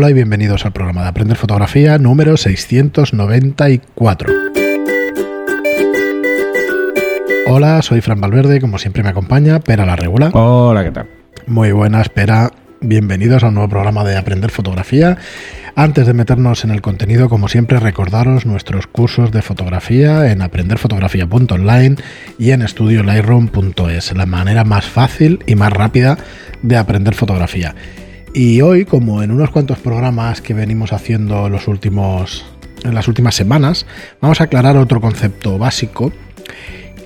Hola y bienvenidos al programa de Aprender Fotografía número 694. Hola, soy Fran Valverde, como siempre me acompaña Pera la Regula. Hola, ¿qué tal? Muy buenas, Pera. Bienvenidos a un nuevo programa de Aprender Fotografía. Antes de meternos en el contenido, como siempre, recordaros nuestros cursos de fotografía en aprenderfotografía.online y en estudiolightroom.es, la manera más fácil y más rápida de aprender fotografía. Y hoy, como en unos cuantos programas que venimos haciendo los últimos, en las últimas semanas, vamos a aclarar otro concepto básico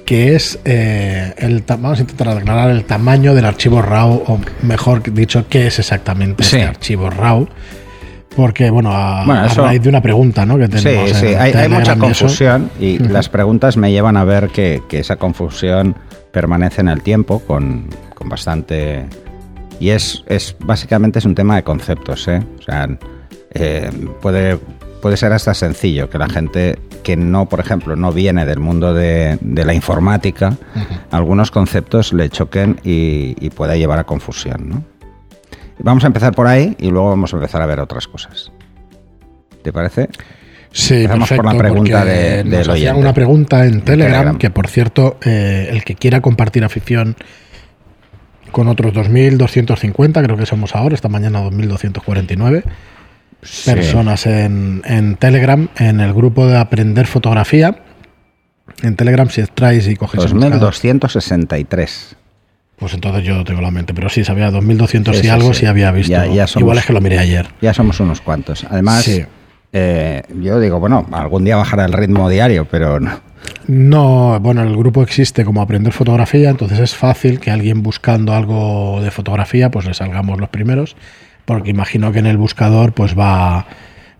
que es eh, el vamos a intentar aclarar el tamaño del archivo RAW o mejor dicho qué es exactamente Sí. este archivo RAW porque bueno a, Bueno, a eso- raíz de una pregunta ¿no? que tenemos sí, hay, hay mucha y confusión y las preguntas me llevan a ver que, que esa confusión permanece en el tiempo con, con bastante... Y es, es básicamente es un tema de conceptos, ¿eh? O sea, eh, puede, puede ser hasta sencillo que la gente que no, por ejemplo, no viene del mundo de, de la informática, algunos conceptos le choquen y, y pueda llevar a confusión, ¿no? Vamos a empezar por ahí y luego vamos a empezar a ver otras cosas. ¿Te parece? Sí, Empezamos por la pregunta porque de- nos hacían una pregunta en Telegram, Telegram. que por cierto, eh, el que quiera compartir afición con otros 2.250, creo que somos ahora, esta mañana 2.249 Sí. personas en, en Telegram, en el grupo de Aprender Fotografía. En Telegram, si traes y buscador, 2263. pues entonces yo tengo la mente, pero sí, sabía 2.200 Sí, y sí, algo, sí. sí había visto. Ya- ya somos- Igual es que lo miré ayer. Ya somos unos cuantos. Además, Sí. Eh, yo digo, bueno, algún día bajará el ritmo diario, pero no. No, bueno, el grupo existe como aprender fotografía, entonces es fácil que alguien buscando algo de fotografía, pues le salgamos los primeros, porque imagino que en el buscador pues va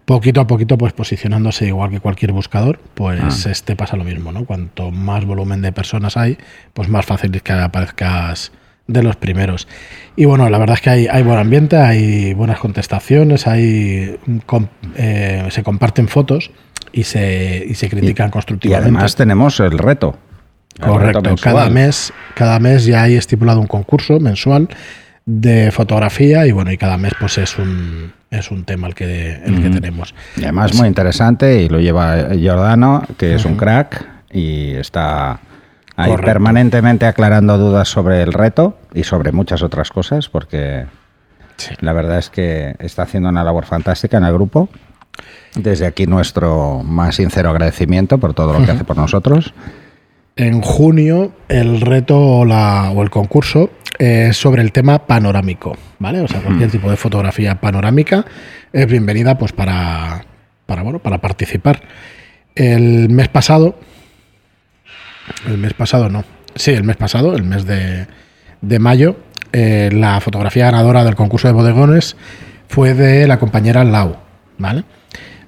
poquito a poquito pues posicionándose igual que cualquier buscador, pues este pasa lo mismo, ¿no? Cuanto más volumen de personas hay, pues más fácil es que aparezcas de los primeros. Y bueno, la verdad es que hay, hay buen ambiente, hay buenas contestaciones, hay com- eh, se comparten fotos y se, y se critican Y constructivamente. además tenemos el reto. El Correcto, cada mes, cada mes ya hay estipulado un concurso mensual de fotografía y bueno, y cada mes pues es un es un tema el que el que tenemos. Y además muy interesante y lo lleva Giordano, que es un crack y está ahí Correcto. permanentemente aclarando dudas sobre el reto y sobre muchas otras cosas, porque Sí. la verdad es que está haciendo una labor fantástica en el grupo. Desde aquí nuestro más sincero agradecimiento por todo lo que hace por nosotros. En junio el reto o, la, o el concurso es sobre el tema panorámico, ¿vale? O sea, cualquier tipo de fotografía panorámica es bienvenida pues para, para, bueno, para participar. El mes pasado, el mes pasado no, sí, el mes pasado, el mes de, de mayo, eh, la fotografía ganadora del concurso de bodegones fue de la compañera Lau, ¿vale?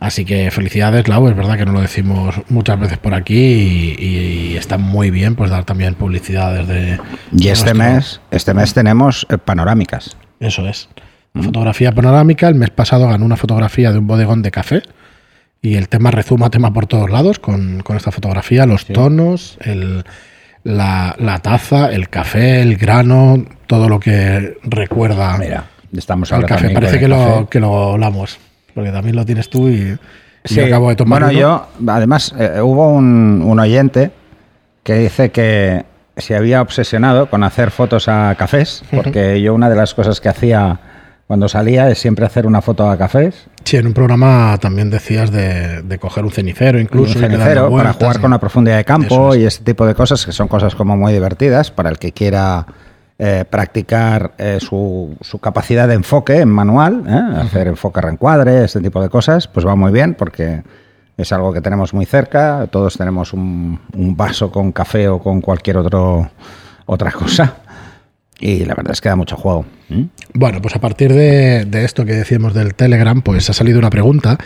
Así que felicidades, Lau, es verdad que no lo decimos muchas veces por aquí y, y está muy bien pues dar también publicidad desde... Y este nuestro- mes, este mes tenemos eh, panorámicas. Eso es. Fotografía panorámica, el mes pasado ganó una fotografía de un bodegón de café y el tema rezuma tema por todos lados con, con esta fotografía, los tonos, el, la, la taza, el café, el grano, todo lo que recuerda Mira, estamos al café. Parece que lo, que lo hablamos, porque también lo tienes tú y, Sí, yo acabo de tomar Bueno, uno. yo, además, eh, hubo un, un oyente que dice que se había obsesionado con hacer fotos a cafés, porque yo una de las cosas que hacía cuando salía es siempre hacer una foto a cafés, Sí, en un programa también decías de, de coger un cenicero incluso. un cenicero, para jugar con la profundidad de campo es. y ese tipo de cosas que son cosas como muy divertidas para el que quiera eh, practicar eh, su, su capacidad de enfoque en manual, ¿eh? hacer enfoque reencuadre, este tipo de cosas, pues va muy bien porque es algo que tenemos muy cerca, todos tenemos un, un vaso con café o con cualquier otro, otra cosa y la verdad es que da mucho juego. ¿Mm? Bueno, pues a partir de, de esto que decíamos del Telegram, pues ha salido una pregunta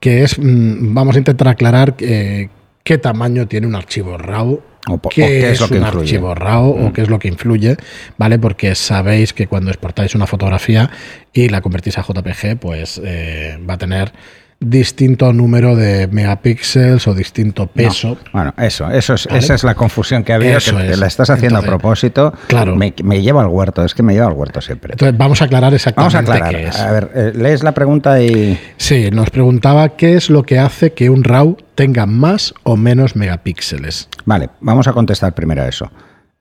que es, mm, vamos a intentar aclarar eh, qué tamaño tiene un archivo RAW, O qué, o qué es, es lo que un influye. Mm. archivo RAW o qué es lo que influye, ¿vale? Porque sabéis que cuando exportáis una fotografía y la convertís a JPG, pues eh, va a tener distinto número de megapíxeles o distinto peso. Bueno, eso, eso es, esa es la confusión que ha habido, Eso que es. la estás haciendo Entonces, a propósito. claro. Me, me lleva al huerto, es que me lleva al huerto siempre. Entonces, vamos a aclarar Vamos exactamente a aclarar. qué es. A ver, eh, lees la pregunta y... Sí, nos preguntaba qué es lo que hace que un RAW tenga más o menos megapíxeles. Vale, vamos a contestar primero a eso.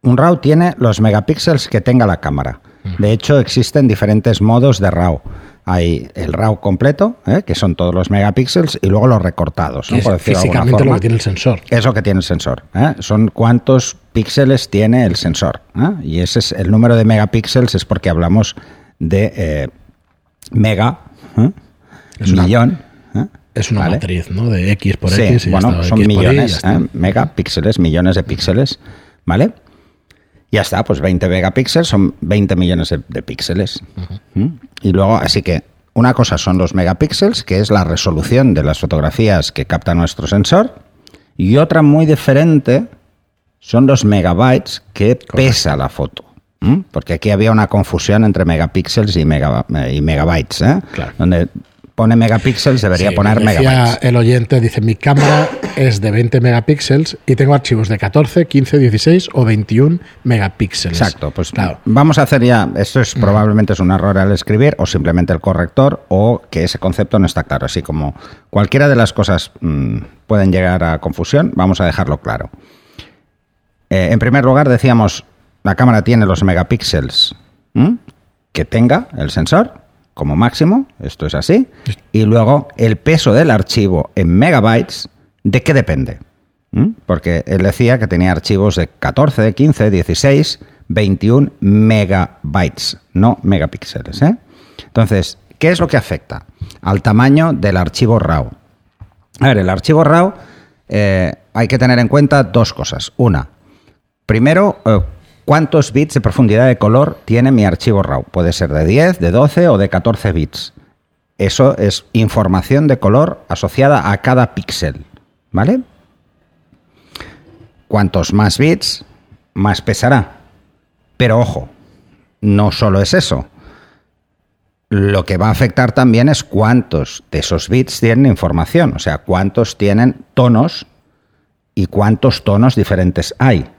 Un RAW tiene los megapíxeles que tenga la cámara. De hecho, existen diferentes modos de RAW. Hay el RAW completo, ¿eh? que son todos los megapíxeles, y luego los recortados, ¿no? Es por físicamente lo que tiene el sensor. Es lo que tiene el sensor. ¿eh? Son cuántos píxeles tiene el sensor. ¿eh? Y ese es el número de megapíxeles, es porque hablamos de eh, mega, ¿eh? Es una- millón. ¿eh? Es una ¿Vale? matriz, ¿no? De X por Sí, X. y bueno, son X por Y, millones. ¿eh? megapíxeles, millones de píxeles, ¿vale? Ya está, pues 20 megapíxeles son 20 millones de, de píxeles. ¿Mm? Y luego, así que una cosa son los megapíxeles, que es la resolución de las fotografías que capta nuestro sensor, y otra muy diferente son los megabytes que pesa la foto. ¿Mm? Porque aquí había una confusión entre megapíxeles y, mega- y megabytes. ¿eh? Claro. Donde pone megapíxeles debería Sí, poner megabytes. el oyente, dice, mi cámara es de 20 megapíxeles y tengo archivos de 14, 15, 16 o 21 megapíxeles. Exacto, pues Claro. vamos a hacer ya, esto es probablemente es un error al escribir o simplemente el corrector o que ese concepto no está claro. Así como cualquiera de las cosas mm, pueden llegar a confusión, vamos a dejarlo claro. Eh, en primer lugar, decíamos, la cámara tiene los megapíxeles ¿m? que tenga el sensor como máximo, esto es así, y luego el peso del archivo en megabytes, ¿de qué depende? ¿Mm? Porque él decía que tenía archivos de 14, 15, 16, 21 megabytes, no megapíxeles. ¿eh? Entonces, ¿qué es lo que afecta? Al tamaño del archivo RAW. A ver, el archivo RAW eh, hay que tener en cuenta dos cosas. Una, primero, eh, ¿cuántos bits de profundidad de color tiene mi archivo RAW? Puede ser de 10, de 12 o de 14 bits. Eso es información de color asociada a cada píxel. ¿Vale? Cuantos más bits, más pesará. Pero ojo, no solo es eso. Lo que va a afectar también es cuántos de esos bits tienen información, o sea, cuántos tienen tonos y cuántos tonos diferentes hay.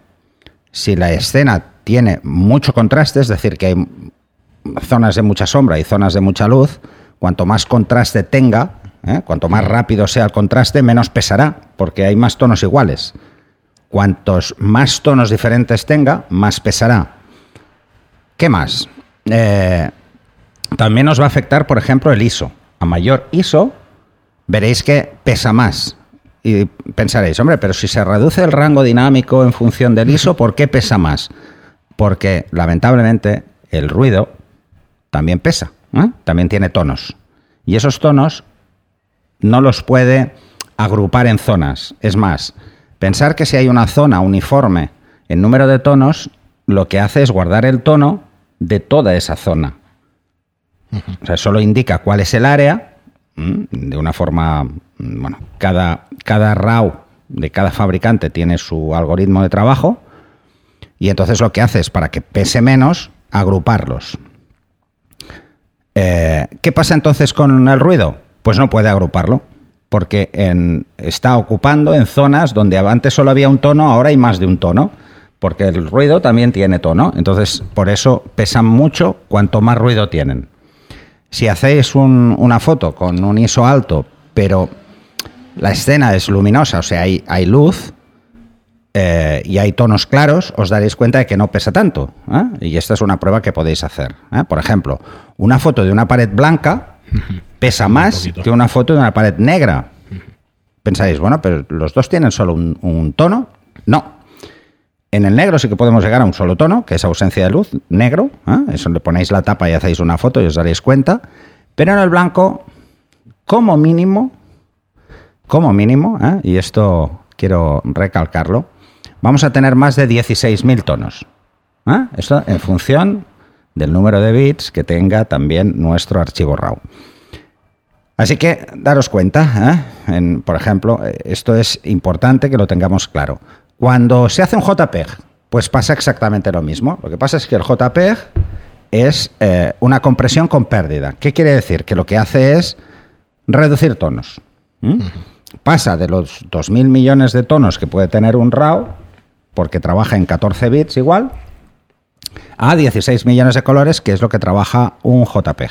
Si la escena tiene mucho contraste, es decir, que hay zonas de mucha sombra y zonas de mucha luz, cuanto más contraste tenga, ¿eh? cuanto más rápido sea el contraste, menos pesará, porque hay más tonos iguales. Cuantos más tonos diferentes tenga, más pesará. ¿Qué más? Eh, también nos va a afectar, por ejemplo, el ISO. A mayor ISO, veréis que pesa más. Y pensaréis, hombre, pero si se reduce el rango dinámico en función del ISO, ¿por qué pesa más? Porque, lamentablemente, el ruido también pesa, ¿eh? también tiene tonos. Y esos tonos no los puede agrupar en zonas. Es más, pensar que si hay una zona uniforme en número de tonos, lo que hace es guardar el tono de toda esa zona. O sea, solo indica cuál es el área, de una forma, bueno, cada, cada RAW de cada fabricante tiene su algoritmo de trabajo, y entonces lo que hace es, para que pese menos, agruparlos. Eh, ¿Qué pasa entonces con el ruido? Pues no puede agruparlo, porque está ocupando en zonas donde antes solo había un tono, ahora hay más de un tono, porque el ruido también tiene tono, entonces por eso pesan mucho cuanto más ruido tienen. Si hacéis un- una foto con un ISO alto, pero la escena es luminosa, o sea, hay, hay luz, eh, y hay tonos claros, os daréis cuenta de que no pesa tanto. ¿eh? Y esta es una prueba que podéis hacer. ¿eh? Por ejemplo, una foto de una pared blanca pesa más que una foto de una pared negra. Pensáis, bueno, pero los dos tienen solo un, un tono. No. En el negro sí que podemos llegar a un solo tono, que es ausencia de luz, negro. Eso le ponéis la tapa y hacéis una foto y os daréis cuenta. Pero en el blanco, como mínimo, como mínimo, ¿eh? y esto quiero recalcarlo, vamos a tener más de 16.000 tonos. ¿eh? Esto en función del número de bits que tenga también nuestro archivo RAW. Así que daros cuenta, ¿eh? Por ejemplo, esto es importante que lo tengamos claro. Cuando se hace un JPEG, pues pasa exactamente lo mismo. Lo que pasa es que el JPEG es una compresión con pérdida. ¿Qué quiere decir? Que lo que hace es reducir tonos. Pasa de los 2.000 millones de tonos que puede tener un RAW, porque trabaja en 14 bits igual, a 16 millones de colores, que es lo que trabaja un JPEG,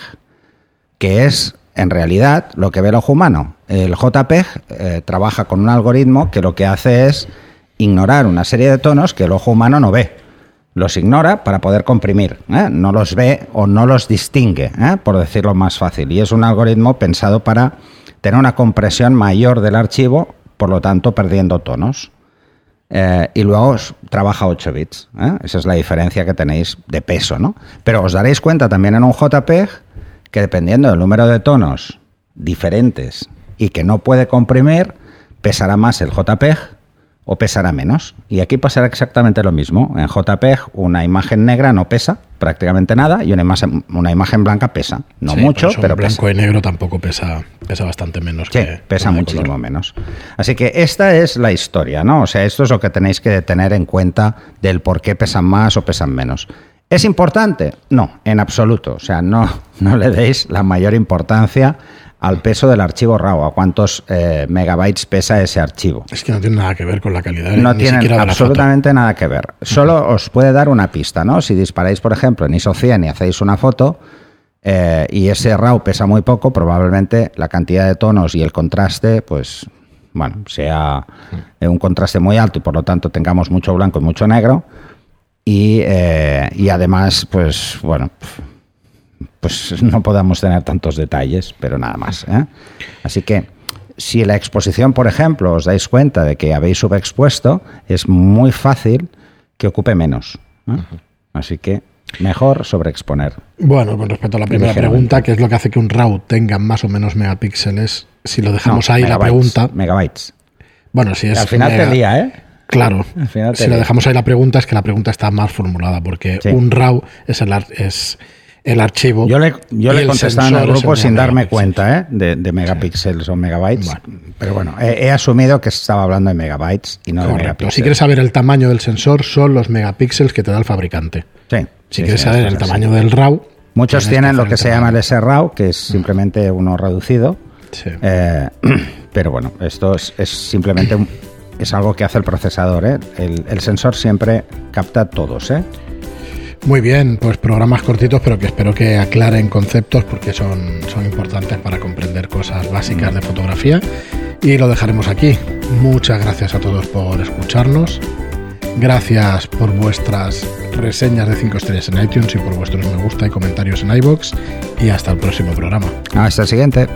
que es en realidad lo que ve el ojo humano. El JPEG eh, trabaja con un algoritmo que lo que hace es ignorar una serie de tonos que el ojo humano no ve. Los ignora para poder comprimir, ¿eh? no los ve o no los distingue, ¿eh? por decirlo más fácil. Y es un algoritmo pensado para tener una compresión mayor del archivo, por lo tanto perdiendo tonos. Eh, y luego trabaja 8 bits. ¿eh? Esa es la diferencia que tenéis de peso, ¿no? Pero os daréis cuenta también en un JPEG que dependiendo del número de tonos diferentes y que no puede comprimir, pesará más el JPEG o pesará menos. Y aquí pasará exactamente lo mismo. En JPEG una imagen negra no pesa prácticamente nada y una imagen, una imagen blanca pesa. No Sí, mucho, eso pero blanco pesa. y negro tampoco pesa, pesa bastante menos Sí, que pesa muchísimo color. menos. Así que esta es la historia, ¿no? O sea, esto es lo que tenéis que tener en cuenta del por qué pesan más o pesan menos. ¿Es importante? No, en absoluto. O sea, no, no le deis la mayor importancia al peso del archivo RAW, a cuántos eh, megabytes pesa ese archivo. Es que no tiene nada que ver con la calidad. No la foto. absolutamente nada que ver. Solo os puede dar una pista, ¿no? Si disparáis, por ejemplo, en ISO 100 y hacéis una foto eh, y ese RAW pesa muy poco, probablemente la cantidad de tonos y el contraste, pues, bueno, sea eh, un contraste muy alto y por lo tanto tengamos mucho blanco y mucho negro. Y, eh, y además, pues, bueno, pues no podamos tener tantos detalles, pero nada más. ¿eh? Así que si la exposición, por ejemplo, os dais cuenta de que habéis subexpuesto, es muy fácil que ocupe menos. ¿eh? Así que mejor sobreexponer. Bueno, con respecto a la primera pregunta, que es lo que hace que un RAW tenga más o menos megapíxeles, si lo dejamos No, ahí la pregunta, Megabytes. bueno, si es Al final mega- te lía, ¿eh? Claro, Al final te si lo dejamos ahí la pregunta es que la pregunta está mal formulada, porque Sí. un RAW es el, ar- es el archivo. Yo le, yo le contestaba en el grupo de sin darme cuenta ¿eh? de, de megapíxeles o megabytes. Bueno. Pero bueno, he, he asumido que estaba hablando de megabytes y no de Correcto. megapíxeles. Si quieres saber el tamaño del sensor, son los megapíxeles que te da el fabricante. Sí, Si sí, quieres sí, saber el tamaño del RAW, Muchos tienen lo que se llama el SRAW, que es simplemente uno reducido. Sí. Eh, pero bueno, esto es, es simplemente un- es algo que hace el procesador. ¿eh? El, el sensor siempre capta todos. ¿eh? Muy bien, pues programas cortitos, pero que espero que aclaren conceptos porque son, son importantes para comprender cosas básicas de fotografía. Y lo dejaremos aquí. Muchas gracias a todos por escucharnos. Gracias por vuestras reseñas de 5 estrellas en iTunes y por vuestros me gusta y comentarios en iBox. Y hasta el próximo programa. Hasta el siguiente.